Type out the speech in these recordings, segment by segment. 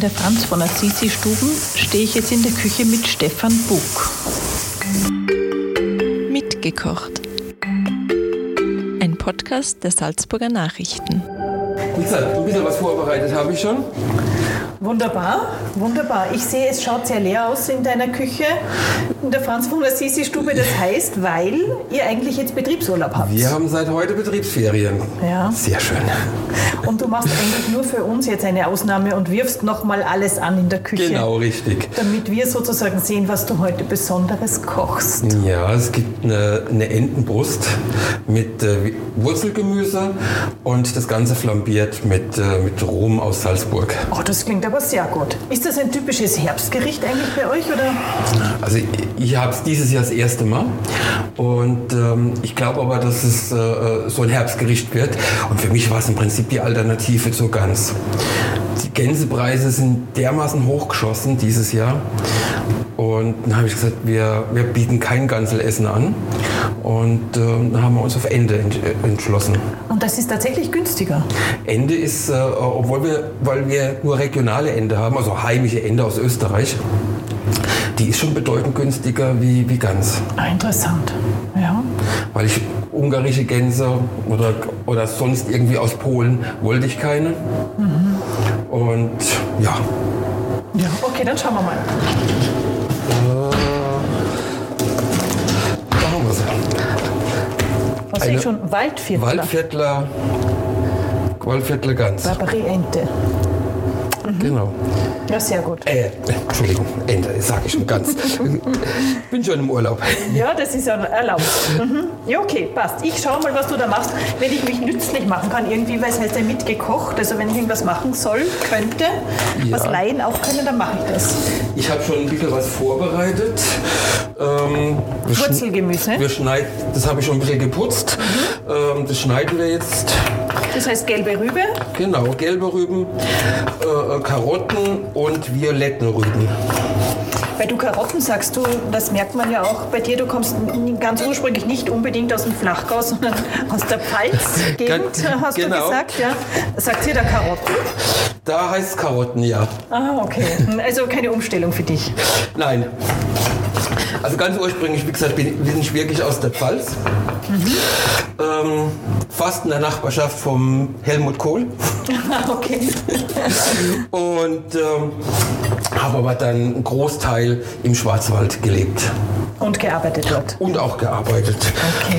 der Franz von Assisi Stuben stehe ich jetzt in der Küche mit Stefan Buck. Mitgekocht. Ein Podcast der Salzburger Nachrichten. Lisa, du bist ja was vorbereitet, habe ich schon? Wunderbar, wunderbar. Ich sehe, es schaut sehr leer aus in deiner Küche, in der Franz von Assisi Stube. Das heißt, weil ihr eigentlich jetzt Betriebsurlaub habt. Wir haben seit heute Betriebsferien. Ja. Sehr schön. Und du machst eigentlich nur für uns jetzt eine Ausnahme und wirfst nochmal alles an in der Küche. Genau, richtig. Damit wir sozusagen sehen, was du heute Besonderes kochst. Ja, es gibt eine, eine Entenbrust mit äh, Wurzelgemüse und das Ganze flambiert mit, äh, mit Rum aus Salzburg. Oh, das klingt aber sehr gut. Ist das ein typisches Herbstgericht eigentlich bei euch? Oder? Also ich, ich habe es dieses Jahr das erste Mal und ähm, ich glaube aber, dass es äh, so ein Herbstgericht wird. Und für mich war es im Prinzip die Alternative zur Gans. Die Gänsepreise sind dermaßen hochgeschossen dieses Jahr. Und dann habe ich gesagt, wir, wir bieten kein Ganselessen an. Und äh, dann haben wir uns auf Ende ent entschlossen. Und das ist tatsächlich günstiger. Ende ist, äh, obwohl wir, weil wir nur regionale Ende haben, also heimische Ende aus Österreich, die ist schon bedeutend günstiger wie, wie Gans. Ah, interessant. Ja. Weil ich ungarische Gänse oder, oder sonst irgendwie aus Polen wollte ich keine. Mhm. Und ja. Ja, okay, dann schauen wir mal. Was sehe ich schon? Waldviertler. Waldviertler, Waldviertler Gans. Barbarie-Ente. Genau. Ja, sehr gut. Äh, Entschuldigung, Ende, sage ich schon ganz. Bin schon im Urlaub. Ja, das ist ja erlaubt. Mhm. Ja, okay, passt. Ich schaue mal, was du da machst. Wenn ich mich nützlich machen kann, irgendwie, weil es heißt ja mitgekocht. Also wenn ich irgendwas machen soll, könnte, Ja. was Laien auch können, dann mache ich das. Ich habe schon ein bisschen was vorbereitet. Ähm, Wurzelgemüse. Wir schneiden, das habe ich schon ein bisschen geputzt. Mhm. Ähm, das schneiden wir jetzt. Das heißt gelbe Rübe. Genau, gelbe Rüben, äh, äh, Karotten und violette Rüben. Weil du Karotten sagst, du, das merkt man ja auch bei dir, du kommst ganz ursprünglich nicht unbedingt aus dem Flachgau, sondern aus der Pfalz-Gegend, hast du genau. gesagt. Ja. Sagt ihr da Karotten? Da heißt es Karotten, ja. Ah, okay. Also keine Umstellung für dich. Nein. Also ganz ursprünglich, wie gesagt, bin, bin ich wirklich aus der Pfalz. Ähm, fast in der Nachbarschaft vom Helmut Kohl. Okay. Und ähm, habe aber dann einen Großteil im Schwarzwald gelebt Und gearbeitet dort. und auch gearbeitet. Okay.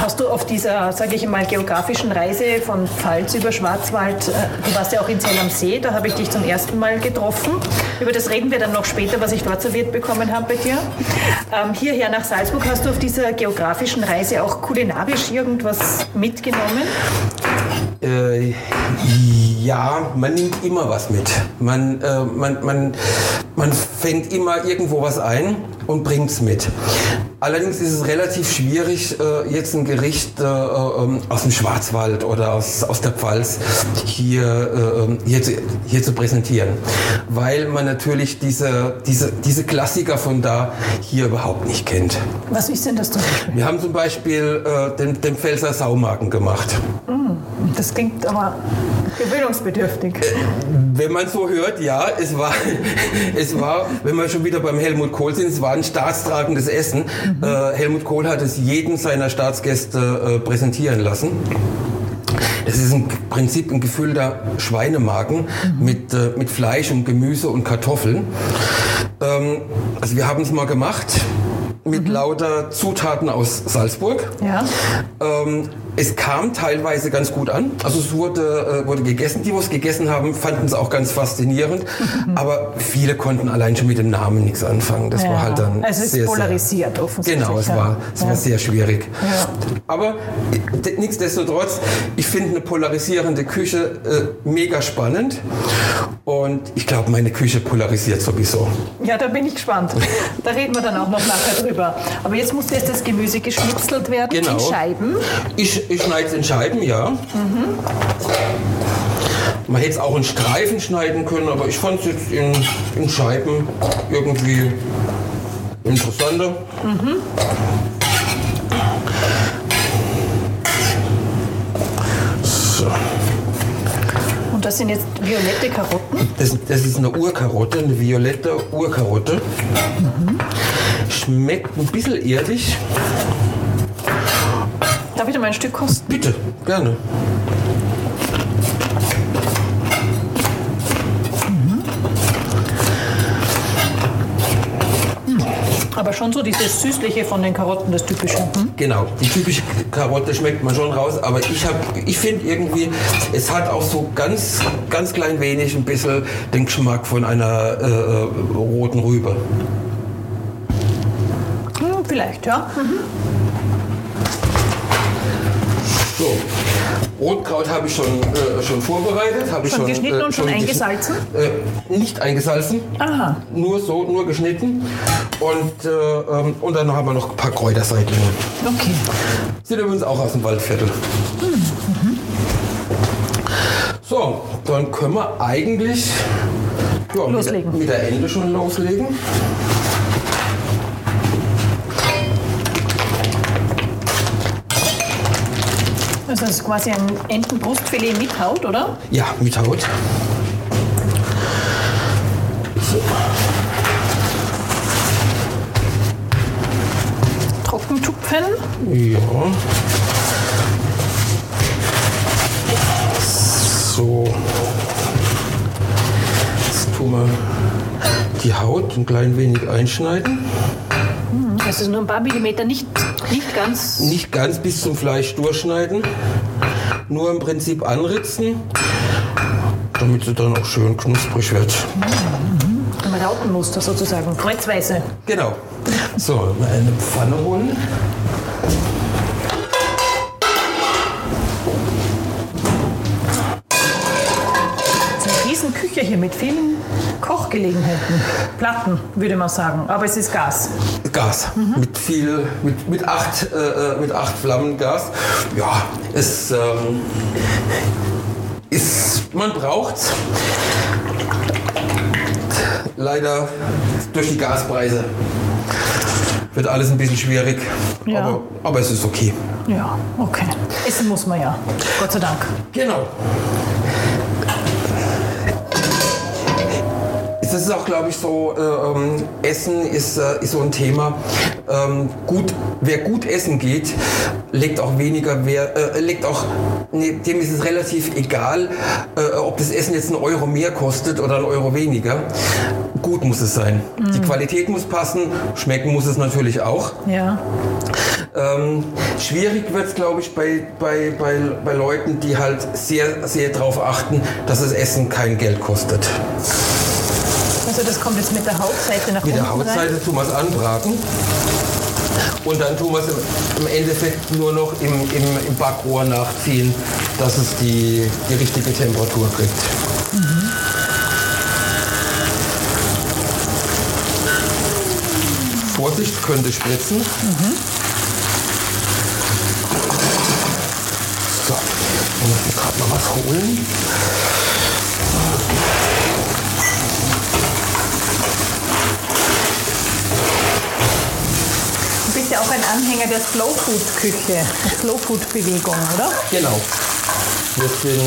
Hast du auf dieser, sage ich mal, geografischen Reise von Pfalz über Schwarzwald, äh, du warst ja auch in Zell am See, da habe ich dich zum ersten Mal getroffen. Über das reden wir dann noch später, was ich dort serviert bekommen habe bei dir. Ähm, hierher nach Salzburg hast du auf dieser geografischen Reise auch kulinarisch irgendwas mitgenommen? Äh, ja, man nimmt immer was mit. Man, äh, man, man, man fängt immer irgendwo was ein und bringt es mit. Allerdings ist es relativ schwierig, äh, jetzt ein Gericht äh, ähm, aus dem Schwarzwald oder aus, aus der Pfalz hier, äh, ähm, hier, zu, hier zu präsentieren. Weil man natürlich diese, diese, diese Klassiker von da hier überhaupt nicht kennt. Was ist denn das zum Beispiel? Wir haben zum Beispiel äh, den, den Pfälzer Saumagen gemacht. Das klingt aber gewöhnungsbedürftig. Wenn man so hört, ja, es war, es war, wenn wir schon wieder beim Helmut Kohl sind, es war ein staatstragendes Essen. Äh, Helmut Kohl hat es jeden seiner Staatsgäste äh, präsentieren lassen. Es ist im Prinzip ein gefüllter Schweinemagen mit, äh, mit Fleisch und Gemüse und Kartoffeln. Ähm, also wir haben es mal gemacht mit lauter Zutaten aus Salzburg. Ja. Ähm, es kam teilweise ganz gut an. Also es wurde, äh, wurde gegessen. Die, die es gegessen haben, fanden es auch ganz faszinierend. Aber viele konnten allein schon mit dem Namen nichts anfangen. Das Ja. war halt dann Also es ist sehr, polarisiert offensichtlich. Genau, es war, es Ja. war sehr schwierig. Ja. Aber nichtsdestotrotz, ich finde eine polarisierende Küche äh, mega spannend. Und ich glaube, meine Küche polarisiert sowieso. Ja, da bin ich gespannt. Da reden wir dann auch noch nachher drüber. Aber jetzt muss jetzt das Gemüse geschnitzelt werden Genau. in Scheiben. Ich, ich schneide es in Scheiben, ja. Man hätte es auch in Streifen schneiden können, aber ich fand es jetzt in, in Scheiben irgendwie interessanter. Und das sind jetzt violette Karotten. Das, das ist eine Urkarotte, eine violette Urkarotte. Schmeckt ein bisschen erdig. Darf ich da mal ein Stück kosten? Bitte, gerne. Aber schon so dieses Süßliche von den Karotten, das Typische. Hm? Genau, die typische Karotte schmeckt man schon raus, aber ich, hab- ich finde irgendwie, es hat auch so ganz, ganz klein wenig ein bisschen den Geschmack von einer äh, äh, roten Rübe. Hm, vielleicht, ja. So, Rotkraut habe ich schon, äh, schon vorbereitet. habe ich Schon geschnitten und schon gesch- eingesalzen? Äh, nicht eingesalzen, Aha. nur so, nur geschnitten. Und, äh, ähm, und dann haben wir noch ein paar Kräuterseitlinge. Okay. Sind übrigens auch aus dem Waldviertel. So, dann können wir eigentlich ja, mit, der, Loslegen. mit der Ende schon loslegen. Also das ist quasi ein Entenbrustfilet mit Haut, oder? Ja, mit Haut. So. Trockentupfen. Ja. So. Jetzt tun wir die Haut ein klein wenig einschneiden. Das ist nur ein paar Millimeter, nicht, nicht ganz. Nicht ganz bis zum Fleisch durchschneiden. Nur im Prinzip anritzen, damit sie dann auch schön knusprig wird. Ein Rautenmuster sozusagen. Kreuzweise. Genau. So, mal eine Pfanne holen. Das ist eine riesen Küche hier mit vielen Kochgelegenheiten. Platten, würde man sagen. Aber es ist Gas. Gas. Mit viel, mit, mit, acht, äh, äh, mit acht Flammen Gas. Ja, es ähm, ist, man braucht's. Leider durch die Gaspreise wird alles ein bisschen schwierig. Ja. Aber, aber es ist okay. Ja, okay. Essen muss man ja. Gott sei Dank. Genau. Es ist auch, glaube ich, so, äh, ähm, Essen ist, äh, ist so ein Thema. Ähm, gut, wer gut essen geht, legt auch weniger, wer, äh, legt auch, nee, dem ist es relativ egal, äh, ob das Essen jetzt einen Euro mehr kostet oder einen Euro weniger. Gut muss es sein. Die Qualität muss passen, schmecken muss es natürlich auch. Ja. Ähm, schwierig wird es, glaube ich, bei, bei, bei, bei Leuten, die halt sehr, sehr darauf achten, dass das Essen kein Geld kostet. Also das kommt jetzt mit der Hautseite nach Mit der unten rein. Tun wir es anbraten. Und dann tun wir es im, Endeffekt nur noch im, im, im Backrohr nachziehen, dass es die, die richtige Temperatur kriegt. Vorsicht, könnte spritzen. So, ich muss gerade mal was holen. Du bist ja auch ein Anhänger der Slow Food Küche, der Slow Food Bewegung, oder? Genau. Sind,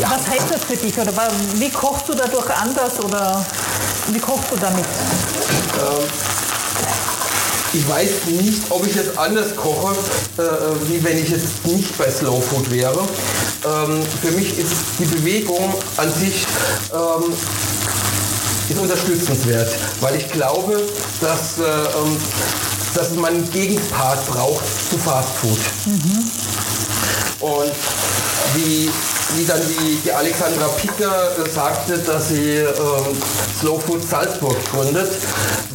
ja, Was heißt das für dich? Oder wie kochst du dadurch anders oder wie kochst du damit? ich weiß nicht, ob ich jetzt anders koche, äh, wie wenn ich jetzt nicht bei Slow Food wäre. Ähm, für mich ist die Bewegung an sich ähm, ist unterstützenswert, weil ich glaube, dass, äh, ähm, dass man einen Gegenpart braucht zu Fast Food. Und wie, wie dann die, die Alexandra Picker äh, sagte, dass sie ähm, Slow Food Salzburg gründet,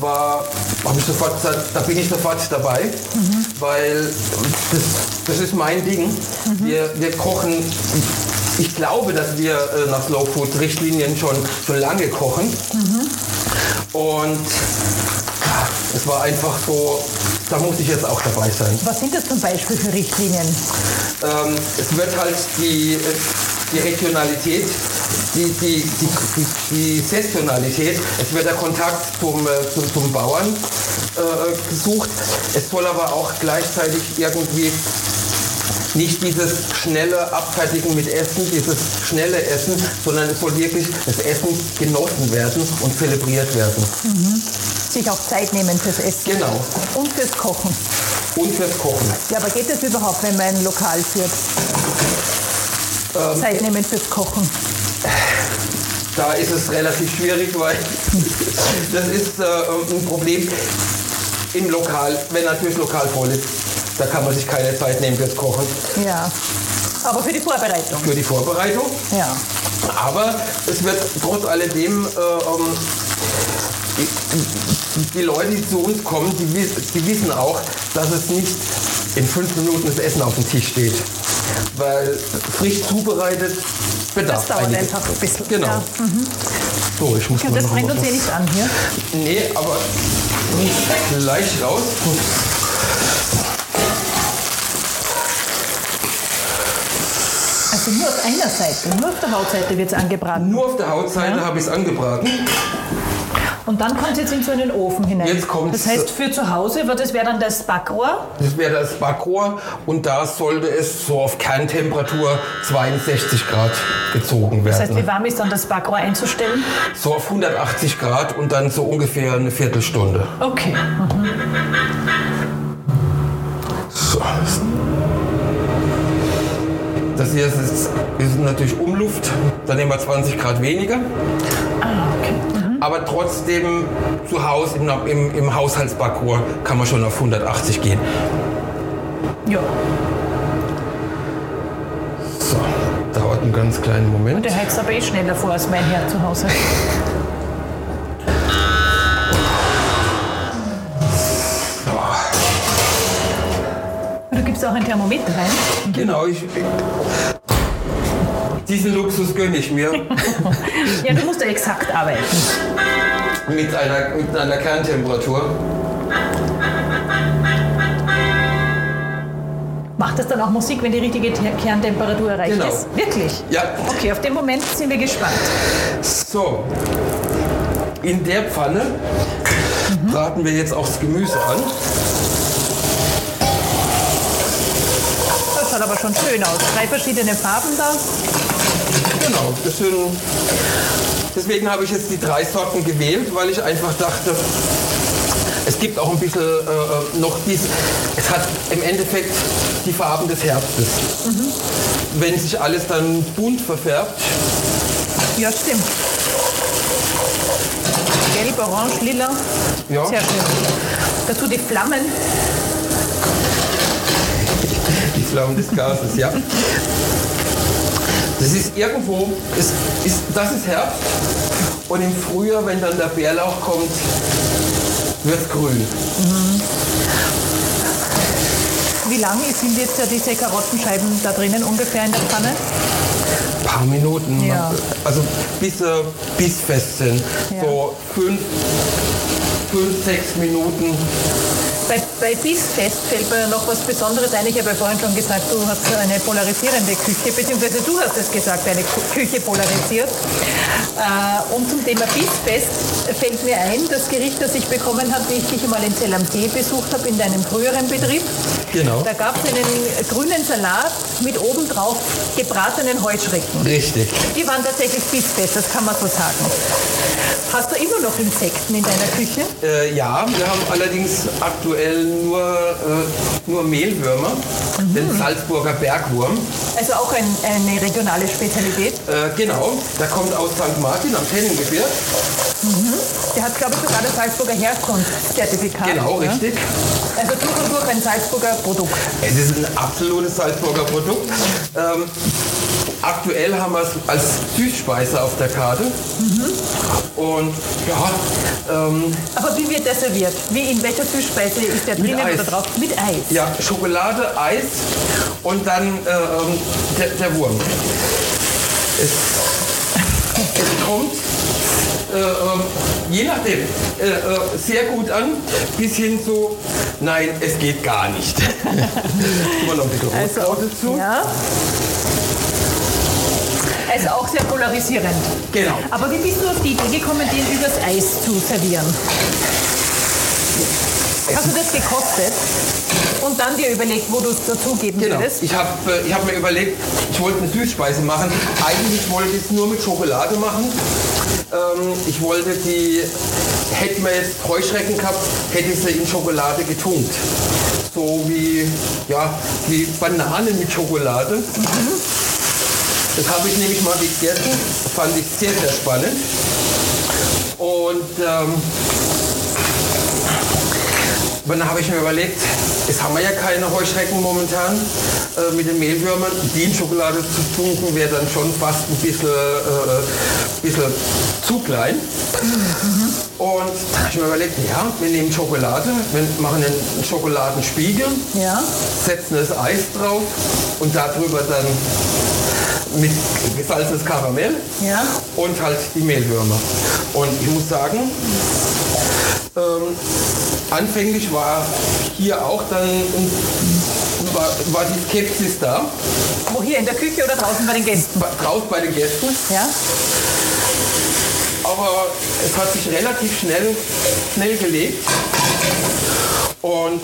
war, ich sofort da bin ich sofort dabei, weil das, das ist mein Ding. Wir, wir kochen, ich glaube, dass wir äh, nach Slow Food Richtlinien schon, schon lange kochen. Und ja, es war einfach so, da muss ich jetzt auch dabei sein. Was sind das zum Beispiel für Richtlinien? Ähm, es wird halt die, die Regionalität, die, die, die, die, Saisonalität, es wird der Kontakt zum, äh, zum, zum Bauern äh, gesucht. Es soll aber auch gleichzeitig irgendwie nicht dieses schnelle Abfertigen mit Essen, dieses schnelle Essen, sondern es soll wirklich das Essen genossen werden und zelebriert werden. Sich auch Zeit nehmen fürs Essen. Genau. Und fürs Kochen. Und fürs Kochen. Ja, aber geht das überhaupt, wenn man ein Lokal führt? Ähm, Zeit nehmen fürs Kochen. Da ist es relativ schwierig, weil das ist äh, ein Problem im Lokal, wenn natürlich lokal voll ist. Da kann man sich keine Zeit nehmen fürs Kochen, Ja. Aber für die Vorbereitung. für die Vorbereitung. Ja. Aber es wird trotz alledem, äh, ähm, die, Leute, die zu uns kommen, die, die wissen auch, dass es nicht in fünf Minuten das Essen auf dem Tisch steht. Weil frisch zubereitet bedarf Das dauert einiges. einfach ein bisschen. Genau. Ja. So, ich muss Und mal das bringt uns hier nicht an hier. Nee, aber nicht gleich raus. Also nur auf einer Seite, nur auf der Hautseite wird es angebraten. Nur auf der Hautseite Ja. habe ich es angebraten. Und dann kommt es jetzt in so einen Ofen hinein. Jetzt kommt's- das heißt, für zu Hause, wird- das wäre dann das Backrohr. Das wäre das Backrohr und da sollte es so auf Kerntemperatur 62 Grad gezogen Das heißt, wie werden. warm ist dann das Backrohr einzustellen? So auf 180 Grad und dann so ungefähr eine Viertelstunde. Okay. So. Das hier ist, ist natürlich Umluft, dann nehmen wir 20 Grad weniger. Ah, okay. Aber trotzdem zu Hause im, im, im Haushaltsbackrohr kann man schon auf 180 gehen. Ja. So, dauert einen ganz kleinen Moment. Der heizt aber eh schneller vor als mein Herr zu Hause. gibst auch ein Thermometer rein. Genau, ich, diesen Luxus gönne ich mir Ja, du musst ja exakt arbeiten. mit einer, mit einer Kerntemperatur. Macht das dann auch Musik, wenn die richtige Te- Kerntemperatur erreicht Genau. ist? Wirklich? Ja, Okay, auf den Moment sind wir gespannt. so. In der Pfanne braten wir jetzt auch das Gemüse an. Aber schon schön aus. Drei verschiedene Farben da. Genau, das sind, deswegen habe ich jetzt die drei Sorten gewählt, weil ich einfach dachte, es gibt auch ein bisschen äh, noch dies, es hat im Endeffekt die Farben des Herbstes. Wenn sich alles dann bunt verfärbt, Ja, stimmt. Gelb, orange, lila. ja, Sehr schön. Dazu die Flammen. Die Flammen des Gases, ja. Das ist irgendwo, es ist, das ist Herbst und im Frühjahr, wenn dann der Bärlauch kommt, wird es grün. Wie lang sind jetzt ja diese Karottenscheiben da drinnen ungefähr in der Pfanne? Ein paar Minuten, Ja. also bis sie bissfest sind. Ja. So fünf, fünf, sechs Minuten. Bei, bei Bissfest fällt mir noch was Besonderes ein. Ich habe ja vorhin schon gesagt, du hast eine polarisierende Küche, beziehungsweise du hast es gesagt, deine Kü- Küche polarisiert. Äh, und zum Thema Bissfest fällt mir ein, das Gericht, das ich bekommen habe, wie ich dich einmal in Zell am See besucht habe, in deinem früheren Betrieb. Genau. Da gab es einen grünen Salat mit obendrauf gebratenen Heuschrecken. Richtig. Die waren tatsächlich Bissfest, das kann man so sagen. Hast du immer noch Insekten in deiner Küche? Äh, ja, wir haben allerdings aktuell nur, äh, nur Mehlwürmer, Mhm. den Salzburger Bergwurm. Also auch ein, eine regionale Spezialität. Äh, genau, der kommt aus St. Martin am Tennengebirge. Der hat, glaube ich, sogar das Salzburger Herkunftszertifikat. Genau, ja? richtig. Also durch und durch ein Salzburger Produkt. Es ist ein absolutes Salzburger Produkt. Ähm, aktuell haben wir es als Süßspeise auf der Karte. Und ja, ähm, Aber wie wird der serviert? Wie in welcher Süßspeise ist der drinnen oder drauf? Mit Eis. ja, Schokolade, Eis und dann äh, ähm, der, der Wurm. Es, es kommt äh, ähm, je nachdem äh, äh, sehr gut an, bis hin zu, nein, es geht gar nicht. Wir noch ein bisschen Rotkraut dazu. ja. Also auch sehr polarisierend. Genau. Aber wie bist du auf die Idee gekommen, den übers Eis zu servieren? Hast du das gekostet? Und dann dir überlegt, wo du es dazugeben Genau. würdest. Ich habe äh, ich hab mir überlegt, ich wollte eine Süßspeise machen. Eigentlich wollte ich es nur mit Schokolade machen. Ähm, ich wollte die, hätten wir jetzt Heuschrecken gehabt, hätte ich sie in Schokolade getunkt. So wie, ja, wie Bananen mit Schokolade. Das habe ich nämlich mal gegessen. Fand ich sehr, sehr spannend. Und ähm, dann habe ich mir überlegt, jetzt haben wir ja keine Heuschrecken momentan äh, mit den Mehlwürmern. Die in Schokolade zu tunken wäre dann schon fast ein bisschen, äh, bisschen zu klein. Und dann habe ich mir überlegt, ja, wir nehmen Schokolade, wir machen einen Schokoladenspiegel, Ja. setzen das Eis drauf und darüber dann mit gesalzenes Karamell Ja. und halt die Mehlwürmer. Und ich muss sagen, ähm, anfänglich war hier auch dann war, war die Skepsis da, Wo hier in der Küche oder draußen bei den Gästen? bei- draußen bei den Gästen, Ja. aber es hat sich relativ schnell, schnell gelegt und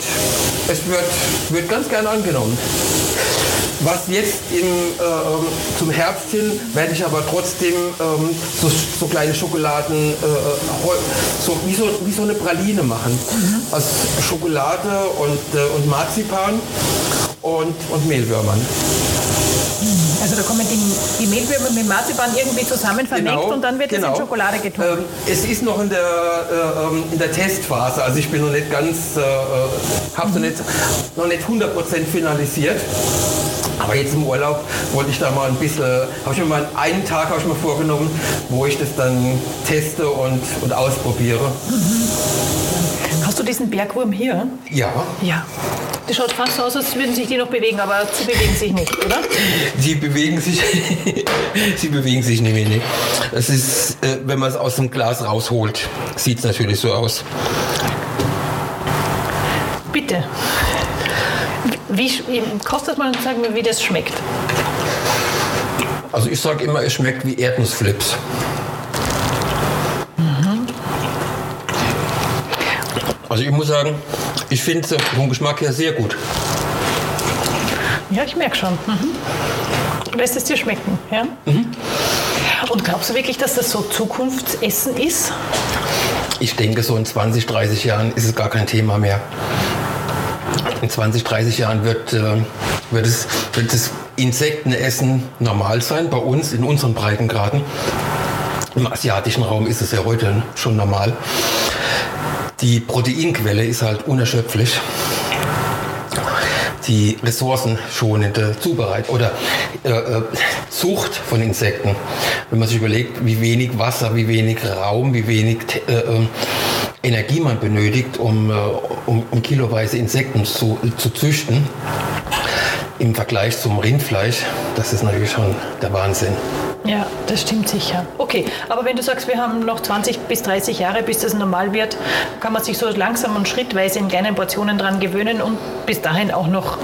es wird, wird ganz gern angenommen. Was jetzt im, ähm, zum Herbst hin werde ich aber trotzdem ähm, so, so kleine Schokoladen, äh, so, wie, so, wie so eine Praline machen. Aus Schokolade und, äh, und Marzipan und, und Mehlwürmern. Also da kommen die, die Mehlwürmer mit Marzipan irgendwie zusammen vermengt und dann wird es in Schokolade getunkt. Ähm, es ist noch in der, äh, ähm, in der Testphase, also ich bin noch nicht ganz, äh, habe noch nicht, noch nicht 100% finalisiert. Aber jetzt im Urlaub wollte ich da mal ein bisschen, habe ich mir mal einen Tag habe ich mir vorgenommen, wo ich das dann teste und, und ausprobiere. Hast du diesen Bergwurm hier? Ja, Ja. Das schaut fast so aus, als würden sich die noch bewegen, aber sie bewegen sich nicht, oder? sie bewegen sich, sie bewegen sich nämlich nicht. Es ist, äh, wenn man es aus dem Glas rausholt, sieht es natürlich so aus. Bitte. Wie, kostet mal und sag mir, wie das schmeckt. Also ich sage immer, es schmeckt wie Erdnussflips. Also ich muss sagen, ich finde es vom Geschmack her sehr gut. Ja, ich merke schon. Mhm. Lässt es dir schmecken, ja? Und glaubst du wirklich, dass das so Zukunftsessen ist? Ich denke, so in 20, 30 Jahren ist es gar kein Thema mehr. In 20, 30 Jahren wird, äh, wird, es, wird das Insektenessen normal sein, bei uns in unseren Breitengraden. Im asiatischen Raum ist es ja heute schon normal. Die Proteinquelle ist halt unerschöpflich. Die ressourcenschonende Zubereitung oder äh, äh, Zucht von Insekten. Wenn man sich überlegt, wie wenig Wasser, wie wenig Raum, wie wenig äh, äh, Energie man benötigt, um, äh, um, um kiloweise Insekten zu, zu züchten, im Vergleich zum Rindfleisch, das ist natürlich schon der Wahnsinn. Ja, das stimmt sicher. Okay, aber wenn du sagst, wir haben noch 20 bis 30 Jahre, bis das normal wird, kann man sich so langsam und schrittweise in kleinen Portionen dran gewöhnen und bis dahin auch noch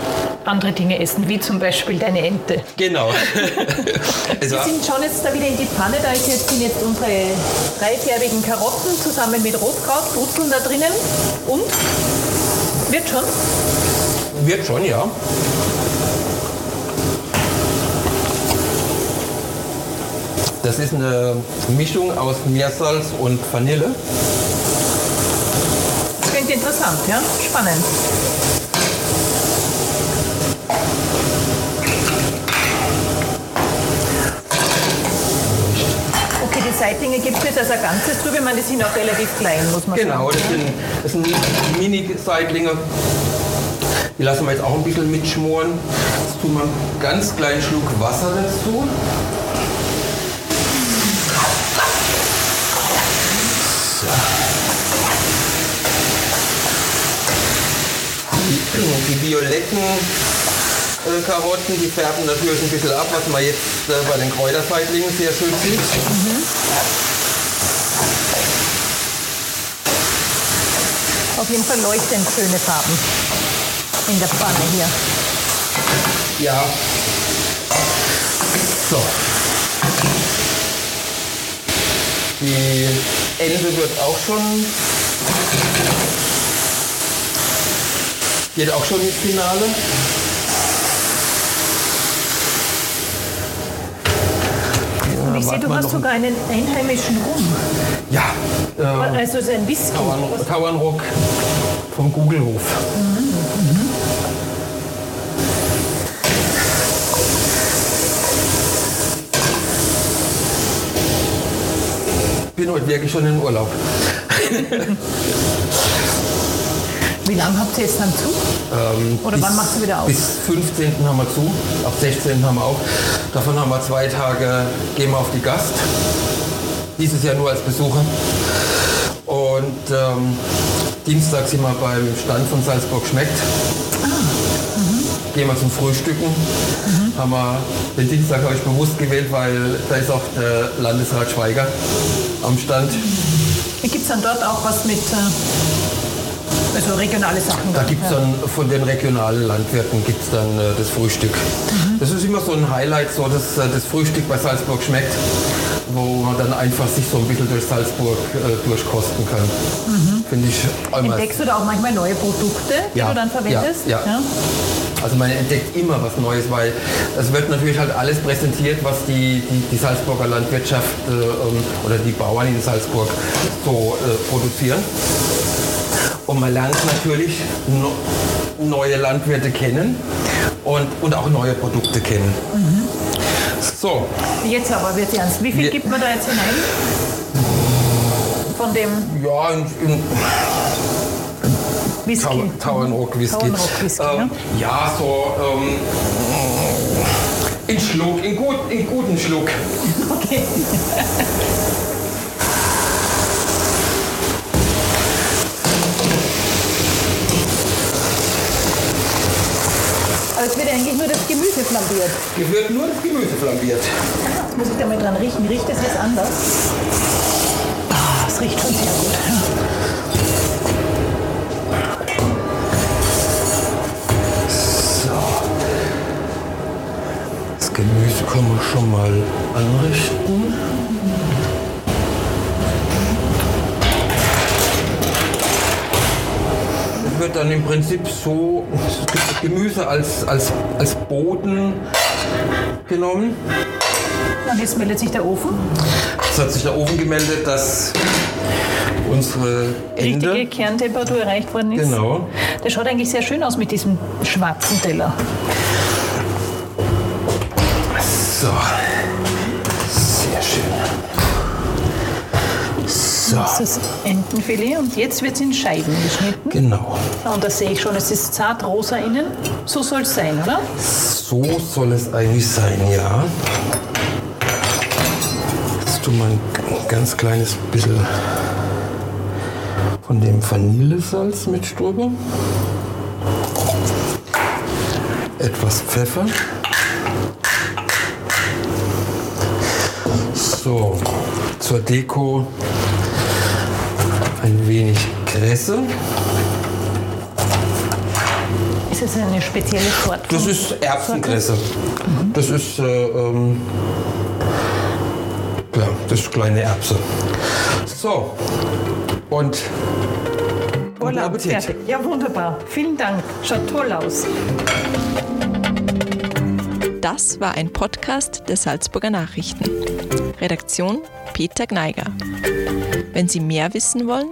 andere Dinge essen, wie zum Beispiel deine Ente. Genau. Wir sind schon jetzt da wieder in die Pfanne, da ist jetzt, sind jetzt unsere dreifärbigen Karotten zusammen mit Rotkraut, Brutzeln da drinnen und wird schon. wird schon, ja. Das ist eine Mischung aus Meersalz und Vanille. Das klingt interessant, ja? Spannend. Okay, die Seitlinge gibt es jetzt als ein Ganzes drüber. Ich meine, die sind auch relativ klein, muss man Genau, das sagen. sind, das sind Mini-Seitlinge. Die lassen wir jetzt auch ein bisschen mitschmoren. Jetzt tun wir einen ganz kleinen Schluck Wasser dazu. Die, violetten äh, Karotten, die färben natürlich ein bisschen ab, was man jetzt äh, bei den Kräuterseitlingen sehr schön sieht. Auf jeden Fall leuchtend schöne Farben in der Pfanne hier. Ja. So. Die Ente wird auch schon geht auch schon ins Finale. Und ich sehe, du hast sogar einen einheimischen Rum. Ja, äh, Also es ist ein Whisky. Tauern, Tauernrock vom Gugelhof. bin heute wirklich schon im Urlaub. Wie lange habt ihr jetzt dann zu? Ähm, Oder wann machst du wieder auf? Bis 15. haben wir zu, ab 16. haben wir auf. Davon haben wir zwei Tage, gehen wir auf die Gast. Dieses Jahr nur als Besucher. Und ähm, Dienstag sind wir beim Stand von Salzburg Schmeckt. Gehen wir zum Frühstücken. Haben wir, den Dienstag habe ich bewusst gewählt, weil da ist auch der Landesrat Schweiger am Stand. Gibt es dann dort auch was mit, äh, also regionale Sachen? Da gibt es dann von den regionalen Landwirten gibt's dann äh, das Frühstück. Das ist immer so ein Highlight, so dass äh, das Frühstück bei Salzburg schmeckt, wo man dann einfach sich so ein bisschen durch Salzburg äh, durchkosten kann. Finde ich einmal. Entdeckst du da auch manchmal neue Produkte, die Ja, du dann verwendest? ja, ja. Also man entdeckt immer was Neues, weil es wird natürlich halt alles präsentiert, was die, die, die Salzburger Landwirtschaft äh, ähm, oder die Bauern in Salzburg so äh, produzieren. Und man lernt natürlich neue Landwirte kennen und, und auch neue Produkte kennen. So, Jetzt aber wird ernst. Wie viel gibt man da jetzt hinein? Von dem ja, in, in Whisky. Tau- Tauernrock Whisky. Tauernrock Whisky, ähm, ne? Ja, so ähm, in Schluck, in, gut, in guten Schluck. Okay. Eigentlich nur das Gemüse flambiert. Hier wird nur das Gemüse flambiert. Muss ich da mal dran riechen. Riecht das jetzt anders? Ah, es riecht schon sehr gut. So. Das Gemüse können wir schon mal anrichten. Wird dann im Prinzip so das Gemüse als, als, als Boden genommen. Und jetzt meldet sich der Ofen. Es hat sich der Ofen gemeldet, dass unsere Ende... Richtige Kerntemperatur erreicht worden ist. Genau. Der schaut eigentlich sehr schön aus mit diesem schwarzen Teller. So. So. Das ist das Entenfilet und jetzt wird es in Scheiben geschnitten. Genau. Und da sehe ich schon, es ist zart rosa innen. So soll es sein, oder? So soll es eigentlich sein, ja. Jetzt tun wir ein ganz kleines bisschen von dem Vanillesalz mit drüber. Etwas Pfeffer. So, zur Deko Kresse. Ist es eine spezielle Sorte? Das ist Erbsenkresse. Das ist, äh, ähm, ja, das ist kleine Erbse. So, und Appetit. fertig. Ja, wunderbar. Vielen Dank. Schaut toll aus. Das war ein Podcast der Salzburger Nachrichten. Redaktion Peter Gneiger. Wenn Sie mehr wissen wollen,